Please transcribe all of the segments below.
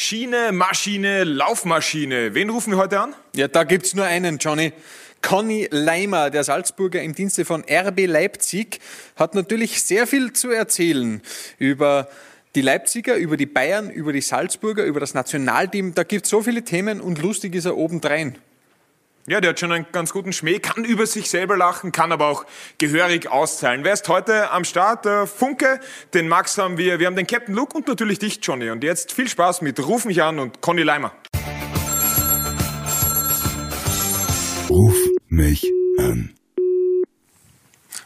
Schiene, Maschine, Laufmaschine. Wen rufen wir heute an? Ja, da gibt's nur einen, Johnny. Conny Leimer, der Salzburger im Dienste von RB Leipzig, hat natürlich sehr viel zu erzählen über die Leipziger, über die Bayern, über die Salzburger, über das Nationalteam. Da gibt's so viele Themen und lustig ist er obendrein. Ja, der hat schon einen ganz guten Schmäh, kann über sich selber lachen, kann aber auch gehörig auszahlen. Wer ist heute am Start? Der Funke, den Max haben wir, wir haben den Captain Luke und natürlich dich, Johnny. Und jetzt viel Spaß mit Ruf mich an und Conny Leimer. Ruf mich an.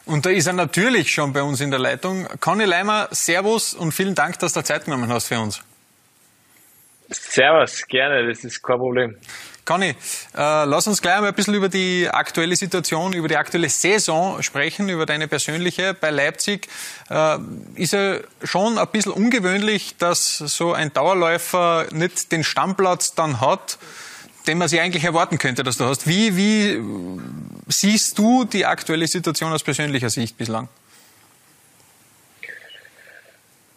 Und da ist er natürlich schon bei uns in der Leitung. Conny Leimer, Servus und vielen Dank, dass du Zeit genommen hast für uns. Servus, gerne, das ist kein Problem. Conny, äh, lass uns gleich mal ein bisschen über die aktuelle Situation, über die aktuelle Saison sprechen, über deine persönliche bei Leipzig. Äh, ist ja schon ein bisschen ungewöhnlich, dass so ein Dauerläufer nicht den Stammplatz dann hat, den man sich eigentlich erwarten könnte, dass du hast. Wie, wie siehst du die aktuelle Situation aus persönlicher Sicht bislang?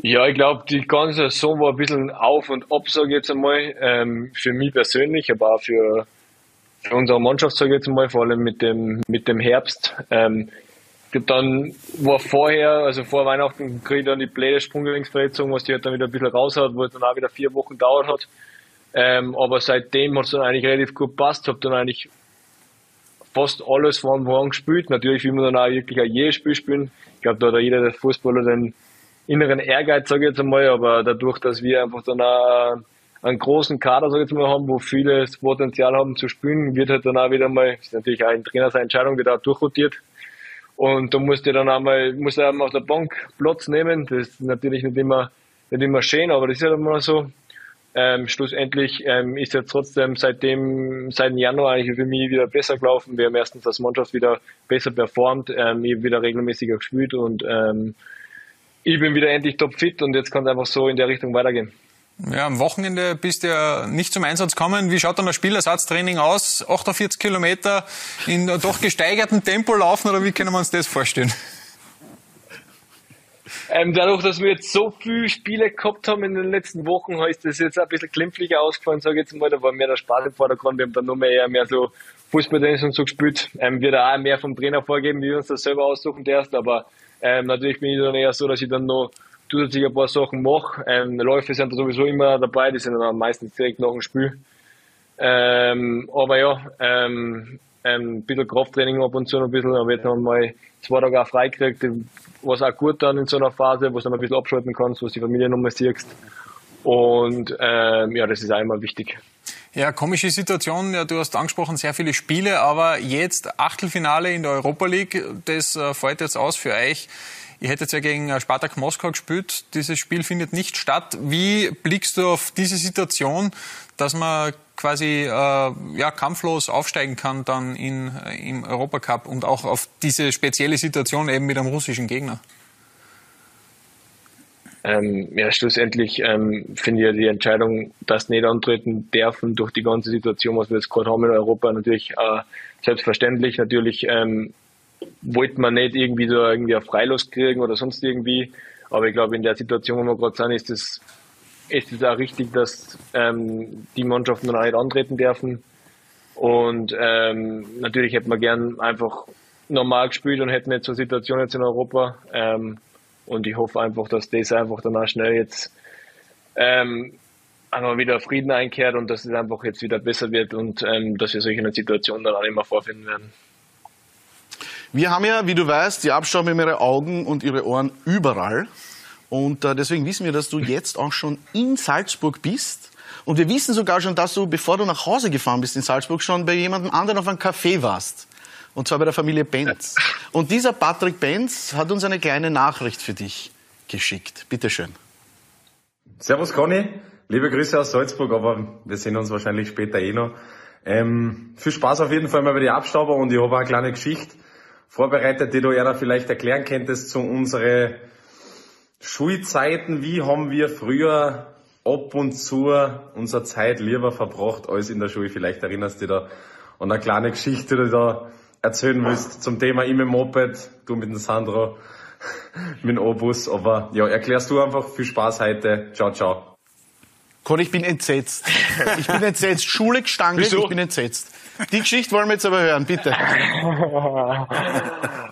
Ja, ich glaube, die ganze Saison war ein bisschen auf und ab, sage ich jetzt einmal, ähm, für mich persönlich, aber auch für, für unsere Mannschaft, sage ich jetzt einmal, vor allem mit dem, mit dem Herbst. Ähm, dann war vorher, also vor Weihnachten, kriege ich dann die blöde Sprunggelenksverletzung, was die halt dann wieder ein bisschen raus hat, wo es dann auch wieder vier Wochen dauert hat. Ähm, aber seitdem hat es dann eigentlich relativ gut passt, habe dann eigentlich fast alles von an gespielt. Natürlich will man dann auch wirklich auch jedes Spiel spielen. Ich glaube, da hat jeder der Fußballer den inneren Ehrgeiz, sage ich jetzt einmal, aber dadurch, dass wir einfach dann auch einen großen Kader, sage ich jetzt mal, haben, wo viele das Potenzial haben zu spielen, wird halt dann auch wieder mal, ist natürlich auch ein Trainer seine Entscheidung, wird auch durchrotiert. Und da musst du dann einmal, musst du einmal auf der Bank Platz nehmen. Das ist natürlich nicht immer, nicht immer schön, aber das ist halt immer so. Ähm, schlussendlich ähm, ist ja trotzdem seitdem, seit dem Januar eigentlich für mich wieder besser gelaufen. Wir haben erstens als Mannschaft wieder besser performt, ähm, ich wieder regelmäßiger gespielt und ähm, ich bin wieder endlich topfit und jetzt kann es einfach so in der Richtung weitergehen. Ja, am Wochenende bist du ja nicht zum Einsatz gekommen. Wie schaut dann das Spielersatztraining aus? 48 Kilometer in doch gesteigertem Tempo laufen oder wie können wir uns das vorstellen? Ähm, dadurch, dass wir jetzt so viele Spiele gehabt haben in den letzten Wochen, ist das jetzt ein bisschen glimpflicher ausgefallen, sage ich jetzt mal. Da war mehr der Spaß im Vordergrund. Wir haben dann nur mehr, eher mehr so Fußballtennis und so gespielt. Ähm, wird auch mehr vom Trainer vorgeben, wie wir uns das selber aussuchen erst. Aber ähm, natürlich bin ich dann eher so, dass ich dann noch zusätzlich ein paar Sachen mache. Ähm, Läufe sind da sowieso immer dabei, die sind dann meistens direkt nach dem Spiel. Ähm, aber ja, ähm, ein bisschen Krafttraining ab und zu noch ein bisschen, aber jetzt haben wir mal zwei Tage auch frei gekriegt, was auch gut dann in so einer Phase, wo du dann ein bisschen abschalten kannst, wo du die Familie nochmal siehst. Und ähm, ja, das ist auch immer wichtig. Ja, komische Situation. Ja, du hast angesprochen, sehr viele Spiele, aber jetzt Achtelfinale in der Europa League, das äh, fällt jetzt aus für euch. Ihr hättet ja gegen äh, Spartak Moskau gespielt. Dieses Spiel findet nicht statt. Wie blickst du auf diese Situation, dass man quasi äh, ja, kampflos aufsteigen kann dann in, äh, im Europacup und auch auf diese spezielle Situation eben mit einem russischen Gegner? Ähm, ja, schlussendlich ähm, finde ich ja die Entscheidung, dass nicht antreten dürfen durch die ganze Situation, was wir jetzt gerade haben in Europa, natürlich äh, selbstverständlich. Natürlich ähm, wollte man nicht irgendwie so irgendwie auf Freilos kriegen oder sonst irgendwie. Aber ich glaube, in der Situation, wo wir gerade sind, ist es ist es auch richtig, dass ähm, die Mannschaften dann auch nicht antreten dürfen. Und ähm, natürlich hätte man gern einfach normal gespielt und hätten nicht so eine Situation jetzt in Europa. Ähm, und ich hoffe einfach, dass das einfach dann auch schnell jetzt ähm, einmal wieder Frieden einkehrt und dass es einfach jetzt wieder besser wird und ähm, dass wir solche Situationen dann auch mehr vorfinden werden. Wir haben ja, wie du weißt, die Abstauben ihre Augen und ihre Ohren überall. Und äh, deswegen wissen wir, dass du jetzt auch schon in Salzburg bist. Und wir wissen sogar schon, dass du, bevor du nach Hause gefahren bist in Salzburg, schon bei jemandem anderen auf einem Café warst. Und zwar bei der Familie Benz. Und dieser Patrick Benz hat uns eine kleine Nachricht für dich geschickt. Bitte schön. Servus Conny, liebe Grüße aus Salzburg, aber wir sehen uns wahrscheinlich später eh noch. Ähm, viel Spaß auf jeden Fall mal bei die Abstauber und ich habe eine kleine Geschichte vorbereitet, die du ja vielleicht erklären könntest zu unseren Schulzeiten. Wie haben wir früher ab und zu unsere Zeit lieber verbracht als in der Schule? Vielleicht erinnerst du dich da an eine kleine Geschichte, die du da erzählen willst zum Thema ich mit dem Moped, du mit dem Sandro, mit dem Obus. Aber ja, erklärst du einfach. Viel Spaß heute. Ciao, ciao. Conny, ich bin entsetzt. Ich bin entsetzt. Schule gestanden, ich bin entsetzt. Die Geschichte wollen wir jetzt aber hören, bitte.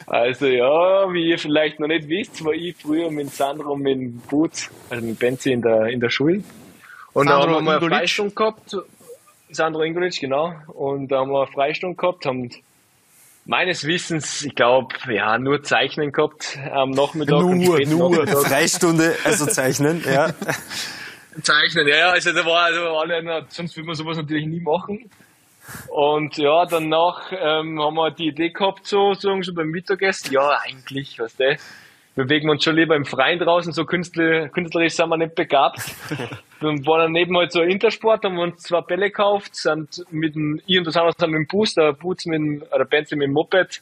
Also ja, wie ihr vielleicht noch nicht wisst, war ich früher mit Sandro mit dem Boots, also mit Benzi in der, in der Schule. Und da haben Sandro wir mal eine Ingolic? Freistunde gehabt. Sandro Ingolic, genau. Und da haben wir eine Freistunde gehabt, haben meines Wissens, ich glaube, ja, nur Zeichnen gehabt am Nachmittag. und Nur, nur. Nachmittag. Freistunde, also zeichnen, ja. Zeichnen, ja, ja, also da war also alle, na, sonst würde man sowas natürlich nie machen. Und ja, danach ähm, haben wir die Idee gehabt, so, so, so beim Mittagessen, ja, eigentlich, weißt du, bewegen wir uns schon lieber im Freien draußen, so künstler, künstlerisch sind wir nicht begabt. Dann war daneben halt so Intersport, haben wir uns zwei Bälle gekauft, sind mit dem, ich und das andere sind mit dem Bus, der Boots mit dem, oder Benzi mit dem Moped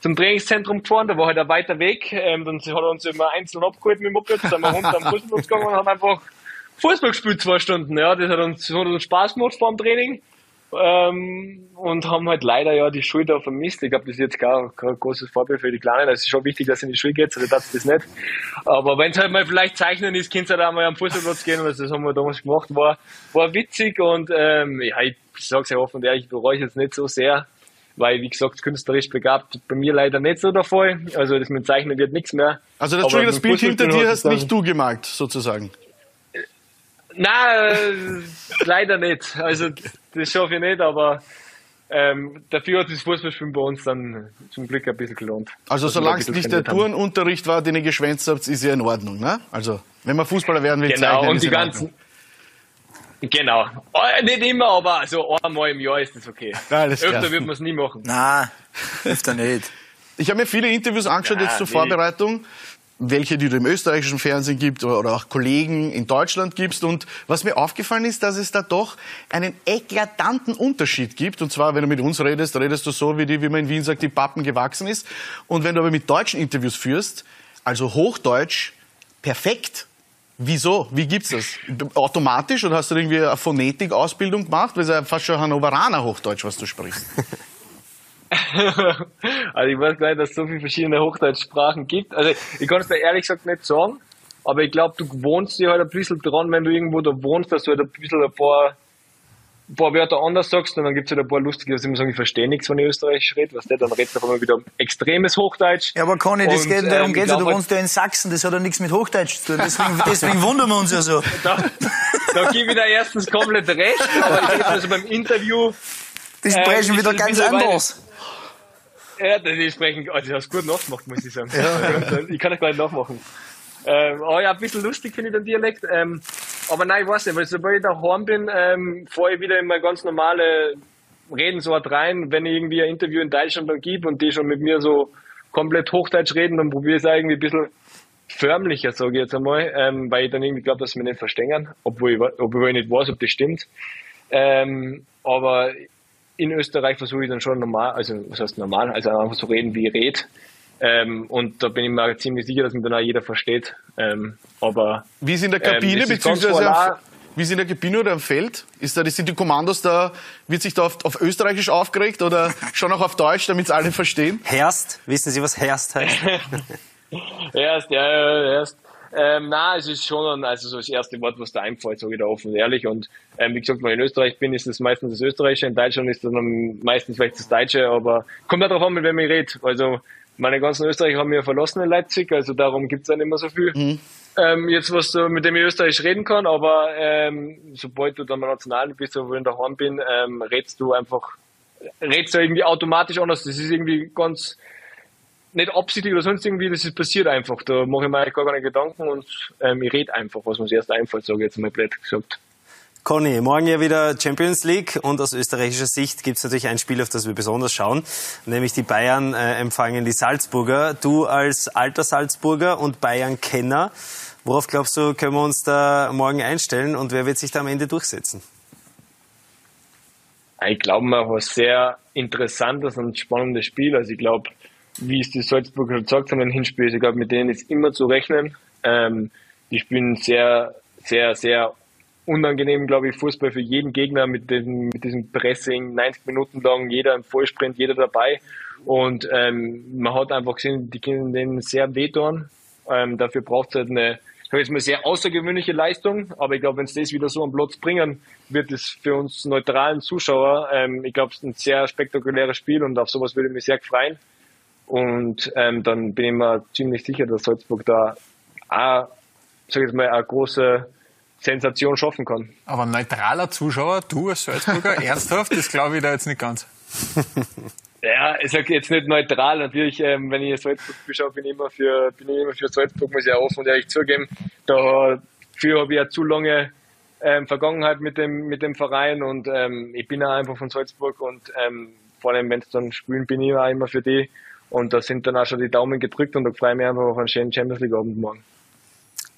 zum Trainingszentrum gefahren, da war halt ein weiter Weg, ähm, dann hat er uns immer einzeln abgeholt mit dem Moped, sind wir runter am Fußballplatz gegangen und haben einfach Fußball gespielt, zwei Stunden, ja, das hat uns, hat uns Spaß gemacht vor dem Training. Ähm, und haben halt leider ja die Schule da vermisst. Ich glaube, das ist jetzt gar kein großes Vorbild für die Kleinen. Es ist schon wichtig, dass sie in die Schule geht, also das das nicht. Aber wenn es halt mal vielleicht zeichnen ist, könnt ihr halt auch mal am Fußballplatz gehen, also das haben wir damals gemacht, war, war witzig und ähm, ja, ich sag's ja offen und ehrlich, ich bereue es jetzt nicht so sehr, weil, wie gesagt, künstlerisch begabt bei mir leider nicht so der Fall. Also das mit Zeichnen wird nichts mehr. Also das, das Bild hinter dir hast nicht du gemalt, sozusagen. Nein, äh, leider nicht. Also das schaffe ich nicht, aber ähm, dafür hat das Fußballspielen bei uns dann zum Glück ein bisschen gelohnt. Also solange es nicht der. Turnunterricht war, den ihr geschwänzt habt, ist ja in Ordnung, ne? Also, wenn man Fußballer werden will, Genau, zeichnen, und ist die in Ordnung. ganzen. Genau. Äh, Nicht immer, aber so einmal im Jahr ist das okay. Alles klar. Öfter wird man es nie machen. Na, öfter nicht. Ich habe mir viele Interviews angeschaut Ja, jetzt zur nee. Vorbereitung, welche die du im österreichischen Fernsehen gibt oder, oder auch Kollegen in Deutschland gibst. Und was mir aufgefallen ist, dass es da doch einen eklatanten Unterschied gibt. Und zwar, wenn du mit uns redest, redest du so, wie, die, wie man in Wien sagt, die Pappen gewachsen ist. Und wenn du aber mit deutschen Interviews führst, also Hochdeutsch, perfekt. Wieso? Wie gibt's das? Automatisch oder hast du irgendwie eine Phonetik-Ausbildung gemacht? Weil es ja fast schon Hannoveraner Hochdeutsch, was du sprichst. Also ich weiß gar nicht, dass es so viele verschiedene Hochdeutschsprachen gibt. Also ich kann es dir ehrlich gesagt nicht sagen, aber ich glaube, du wohnst dir halt ein bisschen dran, wenn du irgendwo da wohnst, dass du halt ein bisschen ein paar, ein paar Wörter anders sagst und dann gibt es halt ein paar lustige, dass ich immer sagen, ich verstehe nichts, wenn ich Österreichisch rede, was der dann redet auf einmal wieder extremes Hochdeutsch. Ja, aber Conny, das Und, geht, darum ähm, geht's ja. ich Du wohnst ja in Sachsen, das hat ja nichts mit Hochdeutsch zu tun. Deswegen, deswegen wundern wir uns ja so. Da, da gebe ich dir erstens komplett recht, aber ich also beim Interview, Die Ähm, sprechen ich wieder ganz anders. Ja, das ist sprechen, also du hast gut nachgemacht, muss ich sagen. Also, ich kann das gar nicht nachmachen. Ähm, aber ja, ein bisschen lustig finde ich den Dialekt. Ähm, aber nein, ich weiß nicht, weil sobald ich daheim bin, ähm, fahre ich wieder in meine ganz normale Redensart rein. Wenn ich irgendwie ein Interview in Deutschland dann gebe und die schon mit mir so komplett Hochdeutsch reden, dann probiere ich es irgendwie ein bisschen förmlicher, sage ich jetzt einmal, ähm, weil ich dann irgendwie glaube, dass sie mich nicht verstehen, obwohl ich, obwohl ich nicht weiß, ob das stimmt. Ähm, aber in Österreich versuche ich dann schon normal, also was heißt normal, also einfach so reden, wie ich rede. Ähm, und da bin ich mir ziemlich sicher, dass mich dann auch jeder versteht. Ähm, aber Wie ist in der Ähm, Kabine, ganz beziehungsweise am, wie ist in der Kabine oder am Feld? Ist da, sind die Kommandos da, wird sich da auf, auf Österreichisch aufgeregt oder schon auch auf Deutsch, damit es alle verstehen? Herst, wissen Sie, was Herst heißt? erst, ja, ja, erst. Ähm, na, es ist schon ein, also so das erste Wort, was da einfällt, sage ich da offen und ehrlich. Und ähm, wie gesagt, wenn ich in Österreich bin, ist es meistens das Österreichische, in Deutschland ist es dann meistens vielleicht das Deutsche, aber kommt darauf an, mit wem ich rede. Also meine ganzen Österreicher haben ja verlassen in Leipzig, also darum gibt's dann immer so viel. Ähm, jetzt was du, mit dem ich Österreichisch reden kann, aber ähm, sobald du dann mal national bist, wo ich daheim bin, ähm, redst du einfach, redst du irgendwie automatisch anders. Das ist irgendwie ganz, nicht absichtlich oder sonst irgendwie, das ist passiert einfach. Da mache ich mir gar keine Gedanken und ähm, ich rede einfach, was mir das erst einfällt, sage ich jetzt mal blöd gesagt. Conny, morgen ja wieder Champions League und aus österreichischer Sicht gibt es natürlich ein Spiel, auf das wir besonders schauen, nämlich die Bayern äh, empfangen die Salzburger. Du als alter Salzburger und Bayern-Kenner, worauf glaubst du, können wir uns da morgen einstellen und wer wird sich da am Ende durchsetzen? Ich glaube mal, was sehr interessantes und spannendes Spiel. Also ich glaube, wie es die Salzburger gesagt haben, ein Hinspiel, ist, ich glaube, mit denen ist immer zu rechnen. Ähm, die spielen sehr, sehr, sehr unangenehm, glaube ich, Fußball für jeden Gegner mit diesem, mit diesem Pressing, 90 Minuten lang, jeder im Vollsprint, jeder dabei. Und ähm, man hat einfach gesehen, die können denen sehr wehtun. Ähm, dafür braucht es halt eine sag jetzt mal, sehr außergewöhnliche Leistung, aber ich glaube, wenn es das wieder so am Platz bringen, wird es für uns neutralen Zuschauer, ähm, ich glaube, es ist ein sehr spektakuläres Spiel und auf sowas würde ich mich sehr freuen. Und ähm, dann bin ich mir ziemlich sicher, dass Salzburg da auch, sag ich jetzt mal, eine große Sensation schaffen kann. Aber ein neutraler Zuschauer, du als Salzburger, ernsthaft, das glaube ich da jetzt nicht ganz. Ja, ich sage jetzt nicht neutral. Natürlich, ähm, wenn ich Salzburg beschaue, bin ich immer für, bin ich immer für Salzburg, muss ich auch offen und ehrlich zugeben. Dafür habe ich ja zu lange ähm, Vergangenheit mit dem, mit dem Verein und ähm, ich bin auch einfach von Salzburg und ähm, vor allem, wenn es dann spielen, bin ich auch immer für die. Und da sind dann auch schon die Daumen gedrückt und da freue ich mich einfach auf einen schönen Champions League Abend morgen.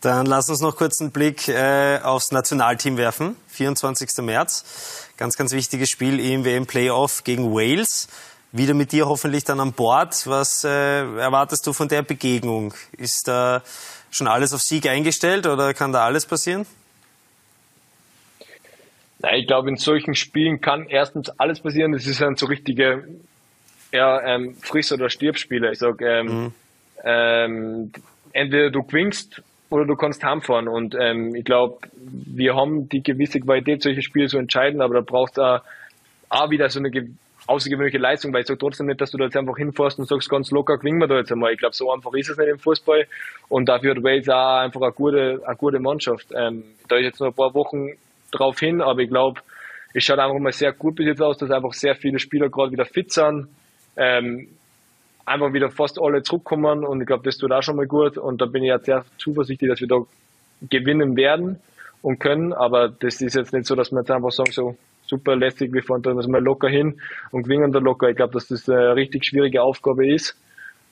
Dann lass uns noch kurz einen Blick äh, aufs Nationalteam werfen. 24. März. Ganz, ganz wichtiges Spiel im WM-Playoff gegen Wales. Wieder mit dir hoffentlich dann an Bord. Was äh, erwartest du von der Begegnung? Ist da schon alles auf Sieg eingestellt oder kann da alles passieren? Nein, ich glaube, in solchen Spielen kann erstens alles passieren. Das ist dann so richtige ja, ähm, Friss- oder Stirbspiele. Ich sag, ähm, mhm. ähm, entweder du gewinnst oder du kannst heimfahren. Und ähm, ich glaube, wir haben die gewisse Qualität, solche Spiele zu entscheiden, aber da braucht es auch, auch wieder so eine außergewöhnliche Leistung, weil ich sage trotzdem nicht, dass du da jetzt einfach hinfährst und sagst ganz locker, gewinnen wir da jetzt einmal. Ich glaube, so einfach ist es nicht im Fußball. Und dafür hat Wales auch einfach eine gute, eine gute Mannschaft. Ähm, da ist jetzt noch ein paar Wochen drauf hin, aber ich glaube, es schaut einfach mal sehr gut bis jetzt aus, dass einfach sehr viele Spieler gerade wieder fit sind. Ähm, einfach wieder fast alle zurückkommen und ich glaube, das tut auch schon mal gut. Und da bin ich ja sehr zuversichtlich, dass wir da gewinnen werden und können, aber das ist jetzt nicht so, dass wir jetzt einfach sagen, so super lässig, wir fahren da mal locker hin und gewinnen da locker. Ich glaube, dass das eine richtig schwierige Aufgabe ist,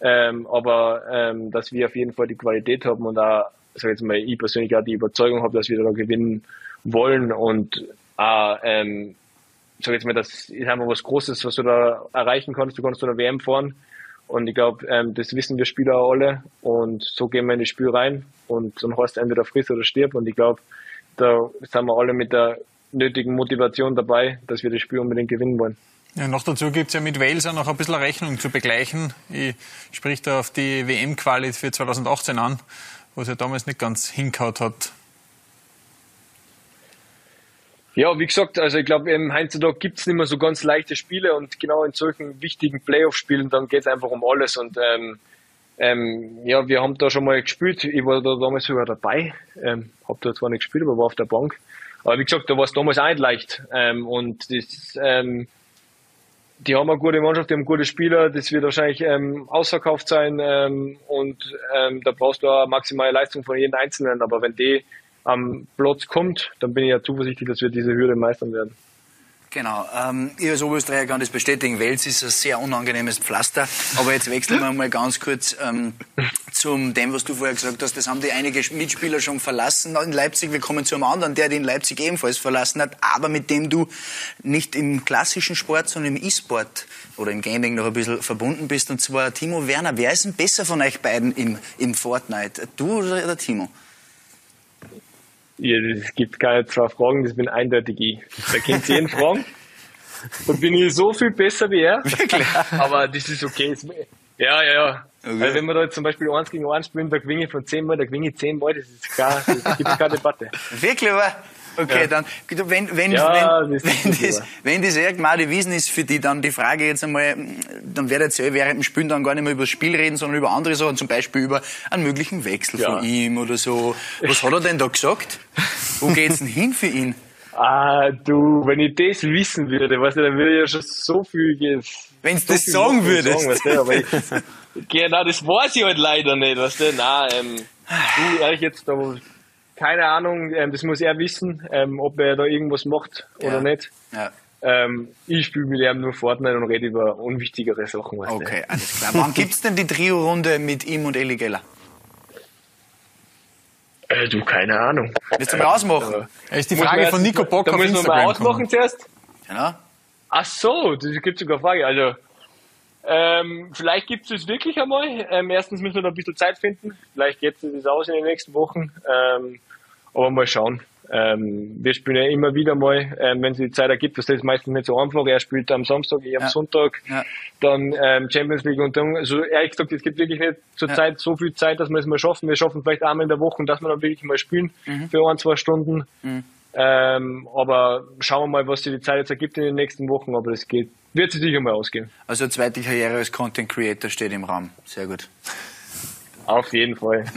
ähm, aber ähm, dass wir auf jeden Fall die Qualität haben und auch, sag jetzt mal, ich persönlich auch die Überzeugung habe, dass wir da gewinnen wollen und auch, ähm, sag jetzt mal, das ist einfach was Großes, was du da erreichen kannst. Du kannst da eine WM fahren und ich glaube, ähm, das wissen wir Spieler alle. Und so gehen wir in das Spiel rein. Und dann heißt entweder friss oder stirb. Und ich glaube, da sind wir alle mit der nötigen Motivation dabei, dass wir das Spiel unbedingt gewinnen wollen. Ja, noch dazu gibt's ja mit Wales auch noch ein bisschen Rechnung zu begleichen. Ich sprich da auf die WM-Quali für 2018 an, was ja damals nicht ganz hinkaut hat. Ja, wie gesagt, also ich glaube, im heutzutage gibt's nicht mehr so ganz leichte Spiele und genau in solchen wichtigen Playoff-Spielen, dann geht's einfach um alles und ähm, ähm, ja, wir haben da schon mal gespielt. Ich war da damals sogar dabei, ähm, habe da zwar nicht gespielt, aber war auf der Bank. Aber wie gesagt, da war es damals auch nicht leicht ähm, und das, ähm, die haben eine gute Mannschaft, die haben gute Spieler, das wird wahrscheinlich ähm, ausverkauft sein ähm, und ähm, da brauchst du auch maximale Leistung von jedem Einzelnen. Aber wenn die am Platz kommt, dann bin ich ja zuversichtlich, dass wir diese Hürde meistern werden. Genau. Ähm, ich als Oberösterreicher kann das bestätigen. Wels ist ein sehr unangenehmes Pflaster. Aber jetzt wechseln wir mal ganz kurz ähm, zum dem, was du vorher gesagt hast. Das haben die einige Mitspieler schon verlassen in Leipzig. Wir kommen zu einem anderen, der die in Leipzig ebenfalls verlassen hat, aber mit dem du nicht im klassischen Sport, sondern im E-Sport oder im Gaming noch ein bisschen verbunden bist. Und zwar Timo Werner. Wer ist denn besser von euch beiden im, im Fortnite? Du oder der Timo? Es gibt keine zwei Fragen, das bin eindeutig ich. Da kennt jeden fragen. Da bin ich so viel besser wie er. Wirklich? Aber das ist okay. Ja, ja, ja. Okay. Also wenn wir da jetzt zum Beispiel eins gegen eins spielen, da gewinne ich von zehnmal, da gewinne ich zehnmal, das ist klar, das gibt keine Debatte. Wirklich, aber Okay, ja. dann, wenn, wenn, ja, wenn, das wenn, das, wenn das irgendwann Wiesen ist für die, dann die Frage jetzt einmal, dann werdet ihr während dem Spielen dann gar nicht mehr über das Spiel reden, sondern über andere Sachen, zum Beispiel über einen möglichen Wechsel ja. von ihm oder so. Was hat er denn da gesagt? Wo geht's denn hin für ihn? Ah, du, wenn ich das wissen würde, weißt du, dann würde ich ja schon so viel jetzt. Wenn so das sagen würdest. Sagen, weißt du, aber ich, genau, das weiß ich halt leider nicht, weißt du, nein, ähm, du, ehrlich jetzt, da keine Ahnung, ähm, das muss er wissen, ähm, ob er da irgendwas macht oder ja. nicht. Ja. Ähm, ich spiele mit ihm nur Fortnite und rede über unwichtigere Sachen. Okay, nicht. alles klar. Wann gibt es denn die Trio-Runde mit ihm und Eli Geller? Äh, du, keine Ahnung. Willst du mal ausmachen? Äh, ist die Frage von Nico Bock Da müssen wir mal ausmachen kommen. zuerst. Genau. Ach so, das gibt sogar Frage. Also, ähm, vielleicht gibt es es wirklich einmal. Ähm, erstens müssen wir noch ein bisschen Zeit finden. Vielleicht geht es aus in den nächsten Wochen. Ähm, aber mal schauen. Ähm, wir spielen ja immer wieder mal, ähm, wenn es die Zeit ergibt, das ist meistens nicht so einfach. Er spielt am Samstag, ich am Ja. Sonntag, Ja. dann ähm, Champions League und dann, also ehrlich gesagt, es gibt wirklich nicht zur Ja. Zeit so viel Zeit, dass wir es mal schaffen. Wir schaffen vielleicht einmal in der Woche, dass wir dann wirklich mal spielen Mhm. für ein, zwei Stunden. Ähm, aber schauen wir mal, was sich die Zeit jetzt ergibt in den nächsten Wochen, aber das geht, wird sich sicher mal ausgehen. Also zweite Karriere als Content Creator steht im Raum. Sehr gut. Auf jeden Fall.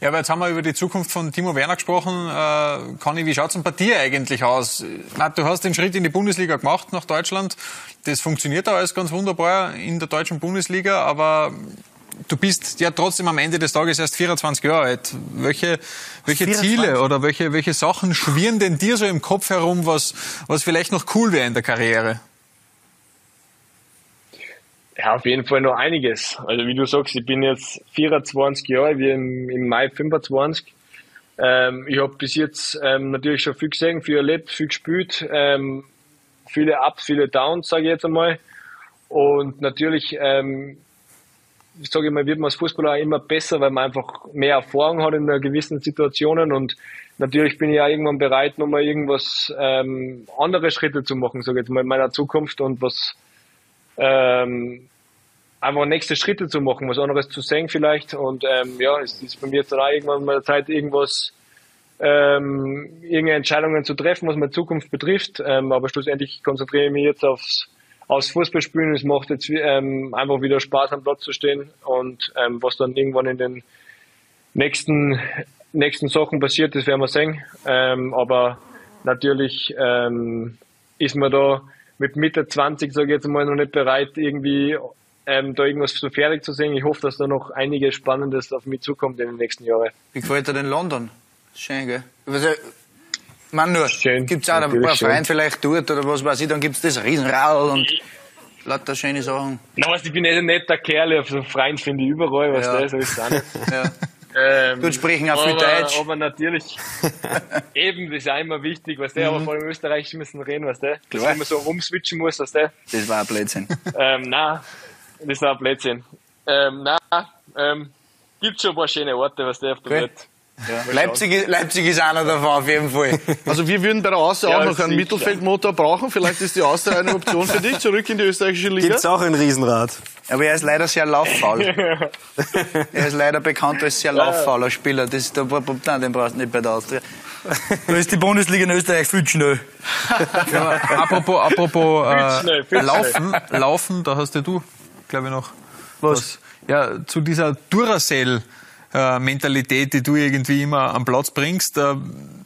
Ja, aber jetzt haben wir über die Zukunft von Timo Werner gesprochen. Äh, Conny, wie schaut's denn bei dir eigentlich aus? Na, du hast den Schritt in die Bundesliga gemacht nach Deutschland. Das funktioniert da alles ganz wunderbar in der deutschen Bundesliga, aber du bist ja trotzdem am Ende des Tages erst 24 Jahre alt. Welche, welche 24? Ziele oder welche, welche Sachen schwirren denn dir so im Kopf herum, was, was vielleicht noch cool wäre in der Karriere? Ja, auf jeden Fall noch einiges. Also wie du sagst, ich bin jetzt 24 Jahre, wie im, im Mai 25. Ähm, ich habe bis jetzt ähm, natürlich schon viel gesehen, viel erlebt, viel gespielt, ähm, viele Ups, viele Downs, sage ich jetzt einmal. Und natürlich, ähm, ich sage immer, wird man als Fußballer auch immer besser, weil man einfach mehr Erfahrung hat in gewissen Situationen und natürlich bin ich auch irgendwann bereit, nochmal irgendwas ähm, andere Schritte zu machen, sage ich jetzt mal in meiner Zukunft und was ähm, einfach nächste Schritte zu machen, was anderes zu sehen vielleicht. Und ähm, ja, es ist bei mir jetzt auch irgendwann mal Zeit, irgendwas, ähm, irgendeine Entscheidungen zu treffen, was meine Zukunft betrifft. Ähm, aber schlussendlich konzentriere ich mich jetzt aufs, aufs Fußballspielen. Es macht jetzt ähm, einfach wieder Spaß am Platz zu stehen und ähm, was dann irgendwann in den nächsten nächsten Sachen passiert, das werden wir sehen. Ähm, aber natürlich ähm, ist man da mit Mitte 20, sage ich jetzt mal, noch nicht bereit, irgendwie ähm, da irgendwas so fertig zu sehen. Ich hoffe, dass da noch einiges Spannendes auf mich zukommt in den nächsten Jahren. Wie gefällt dir denn London? Schön, gell? Also, man nur, Schön, gibt's auch ein paar. Vereine vielleicht dort oder was weiß ich, dann gibt's das Riesenrad und lauter schöne Sachen. Na, was, ich bin eh ein netter Kerl, auf so Freien finde ich überall, was Ja. der so ist auch nicht. Ja. Ähm, Gut sprechen auch viel aber, Deutsch. Aber natürlich, eben, das ist auch immer wichtig, was der, aber vor allem im Österreich müssen reden, was der, dass man so rumswitchen muss, was der. Das war ein Blödsinn. Ähm, na, das war ein Blödsinn. Ähm, na, ähm, gibt schon ein paar schöne Orte, was der auf der Okay. Welt. Ja. Leipzig, ist- Leipzig ist einer davon, auf jeden Fall. Also wir würden bei der Austria Ja, auch noch einen. Mittelfeldmotor brauchen. Vielleicht ist die Austria eine Option für dich, zurück in die österreichische Liga. Gibt's auch ein Riesenrad? Aber er ist leider sehr lauffaul. er ist leider bekannt als sehr lauffauler Spieler. Das, da, nein, den brauchst du nicht bei der Austria. Da ist die Bundesliga in Österreich viel zu schnell. Ja, apropos, apropos äh, schnell, Laufen, Laufen, da hast ja du, glaube ich, noch was. Ja, zu dieser Duracell. Äh, Mentalität, die du irgendwie immer am Platz bringst. Äh,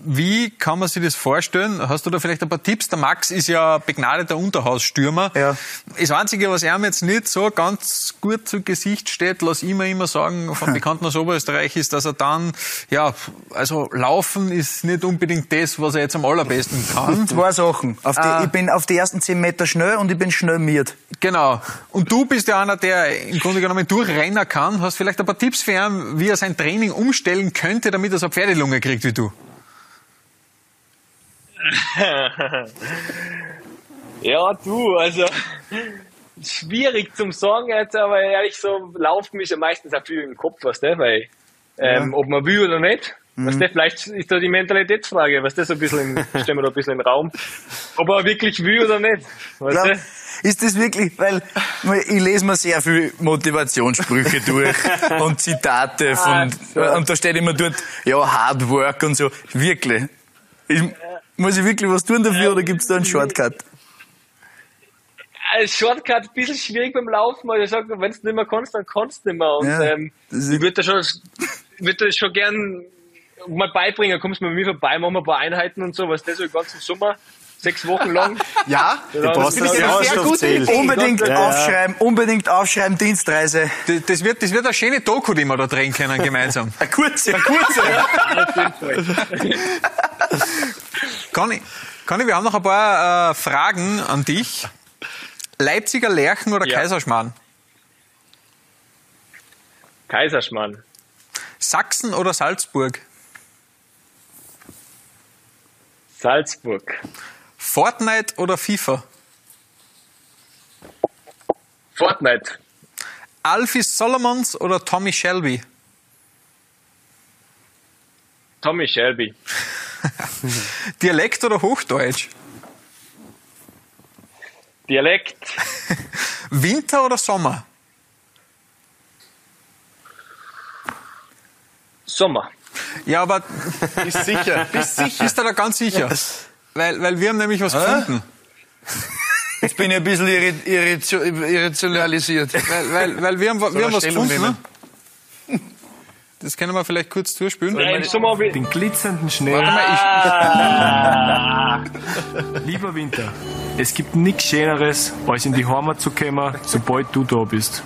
Wie kann man sich das vorstellen? Hast du da vielleicht ein paar Tipps? Der Max ist ja begnadeter Unterhausstürmer. Ja. Das Einzige, was ihm jetzt nicht so ganz gut zu Gesicht steht, lass ich mir immer sagen, von Bekannten aus Oberösterreich, ist, dass er dann, ja, also laufen ist nicht unbedingt das, was er jetzt am allerbesten kann. Zwei Sachen. Die, Ah. Ich bin auf die ersten zehn Meter schnell und ich bin schnell miert. Genau. Und du bist ja einer, der im Grunde genommen durchrennen kann. Hast vielleicht ein paar Tipps für ihn, wie er sein Training umstellen könnte, damit er so eine Pferdelunge kriegt wie du? Ja, du, also schwierig zum sagen jetzt, aber ehrlich so, Laufen ist ja meistens auch viel im Kopf, weißt du, weil ähm, ob man will oder nicht. Weißt du, vielleicht ist da die Mentalitätsfrage, du, so ein bisschen, in, stellen wir da ein bisschen in den Raum. Ob er wirklich will oder nicht, weißt du? ist das wirklich, weil ich lese mir sehr viel Motivationssprüche durch und Zitate von, Ah, so. und da steht immer dort, ja, Hard Work und so. Wirklich. Ich, muss ich wirklich was tun dafür oder gibt's da einen Shortcut? Als Shortcut ein bisschen schwierig beim Laufen, weil ich sage, wenn du nicht mehr kannst, dann kannst du nicht mehr. Und Ja, ähm, das ich würde da schon, würde das schon gern mal beibringen, kommst du mal mit mir vorbei, machen wir ein paar Einheiten und so, was das so den ganzen Sommer, sechs Wochen lang. Ja, Ja, brauchst das du finde ich eine eine sehr gute. Idee. Unbedingt ja. aufschreiben, unbedingt aufschreiben, Dienstreise. Das, das, wird, das wird eine schöne Doku, die wir da drehen können gemeinsam. Eine kurze. auf jeden Fall. Conny, Conny, wir haben noch ein paar äh, Fragen an dich. Leipziger Lerchen oder Ja. Kaiserschmarrn? Kaiserschmarrn. Sachsen oder Salzburg? Salzburg. Fortnite oder FIFA? Fortnite. Alfie Solomons oder Tommy Shelby? Tommy Shelby. Dialekt oder Hochdeutsch? Dialekt. Winter oder Sommer? Sommer. Ja, aber Bist sicher? Bist sicher? bist du da ganz sicher? Weil, weil wir haben nämlich was gefunden. Jetzt bin ich ein bisschen irri- irritio- irrationalisiert. Weil, weil, weil wir haben, wir haben was gefunden. Ne? Das können wir vielleicht kurz durchspülen. Ich, Den glitzernden Schnee. Warte mal, Lieber Winter, es gibt nichts Schöneres, als in die Heimat zu kommen, sobald du da bist.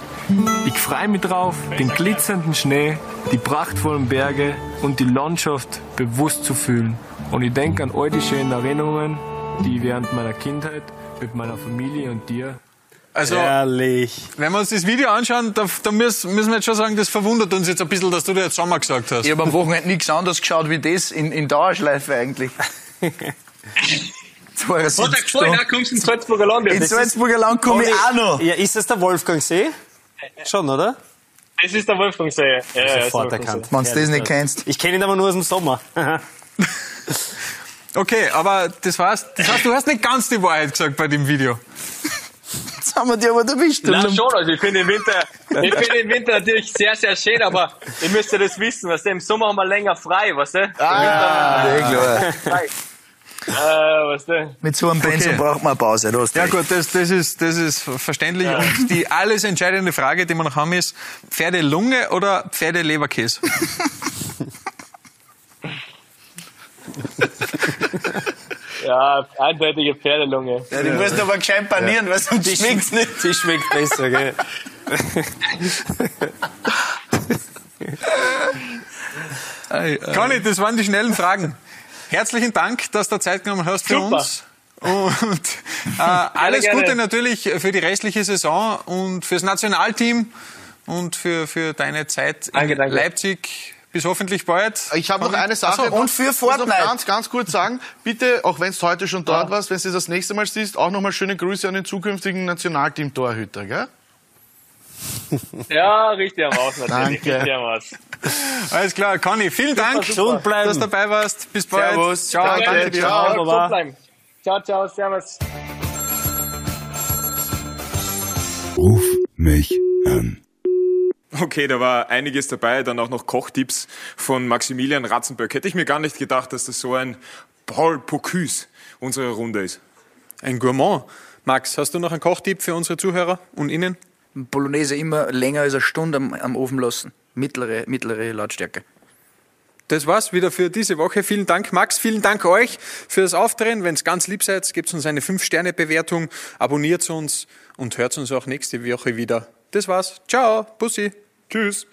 Ich freue mich drauf, den glitzernden Schnee, die prachtvollen Berge und die Landschaft bewusst zu fühlen. Und ich denke an all die schönen Erinnerungen, die ich während meiner Kindheit mit meiner Familie und dir ich, also, Herrlich. wenn wir uns das Video anschauen, da, da müssen, müssen wir jetzt schon sagen, das verwundert uns jetzt ein bisschen, dass du dir jetzt Sommer gesagt hast. Ich habe am Wochenende nichts anderes geschaut wie das in, in Dauerschleife eigentlich. 72 Stunden. kommst du in Salzburger Land. In Salzburger Land komme ich auch noch. Ja, ist das der Wolfgangsee? Schon, oder? Das ist der Wolfgangsee. Ja, ja, Sofort das ist erkannt. Wenn du das nicht kennst. Ich kenne ihn aber nur aus dem Sommer. Okay, aber das heißt, das heißt, du hast nicht ganz die Wahrheit gesagt bei dem Video. Haben wir die aber erwischt. Nein, schon, also ich finde den Winter, ich finde den Winter natürlich sehr, sehr schön, aber ihr müsst ja das wissen, weißt du, im Sommer haben wir länger frei, weißt du? Ah, ja, klar. Äh, weißt du? Mit so einem Pensum Okay. braucht man eine Pause. Du hast Ja recht. gut, das, das, ist, das ist verständlich. Und die alles entscheidende Frage, die wir noch haben, ist Pferdelunge oder Pferdeleberkäse? Ja, eindeutige Pferdelunge. Ja, die musst du aber gescheit panieren, weil sonst schmeckt's nicht. Die schmeckt besser, gell? Conny, das waren die schnellen Fragen. Herzlichen Dank, dass du Zeit genommen hast für Super. uns. Und äh, alles gerne. Gute natürlich für die restliche Saison und fürs Nationalteam und für, für deine Zeit in Danke, danke. Leipzig. Bis hoffentlich bald. Ich habe noch eine Sache. Ach so, und noch- für muss noch Fortnite. ganz, ganz kurz sagen, bitte, auch wenn du heute schon dort warst, wenn du das nächste Mal siehst, auch nochmal schöne Grüße an den zukünftigen Nationalteam-Torhüter, gell? Ja, richtig am Aus natürlich. Danke. Richtig am Aus. Alles klar, Conny, vielen Dank, Gesund bleiben. dass du dabei warst. Bis bald. Servus. Ciao, Danke, danke dir. ciao. Ja, bleiben. Ciao, ciao, servus. Ruf mich an. Okay, da war einiges dabei, dann auch noch Kochtipps von Maximilian Ratzenböck. Hätte ich mir gar nicht gedacht, dass das so ein Paul Bocuse unserer Runde ist. Ein Gourmand. Max, hast du noch einen Kochtipp für unsere Zuhörer und Ihnen? Bolognese immer länger als eine Stunde am, am Ofen lassen. Mittlere, mittlere Lautstärke. Das war's wieder für diese Woche. Vielen Dank, Max. Vielen Dank euch für das Auftreten. Wenn es ganz lieb seid, gebt uns eine 5-Sterne-Bewertung, abonniert uns und hört uns auch nächste Woche wieder. Das war's. Ciao. Bussi. Tschüss.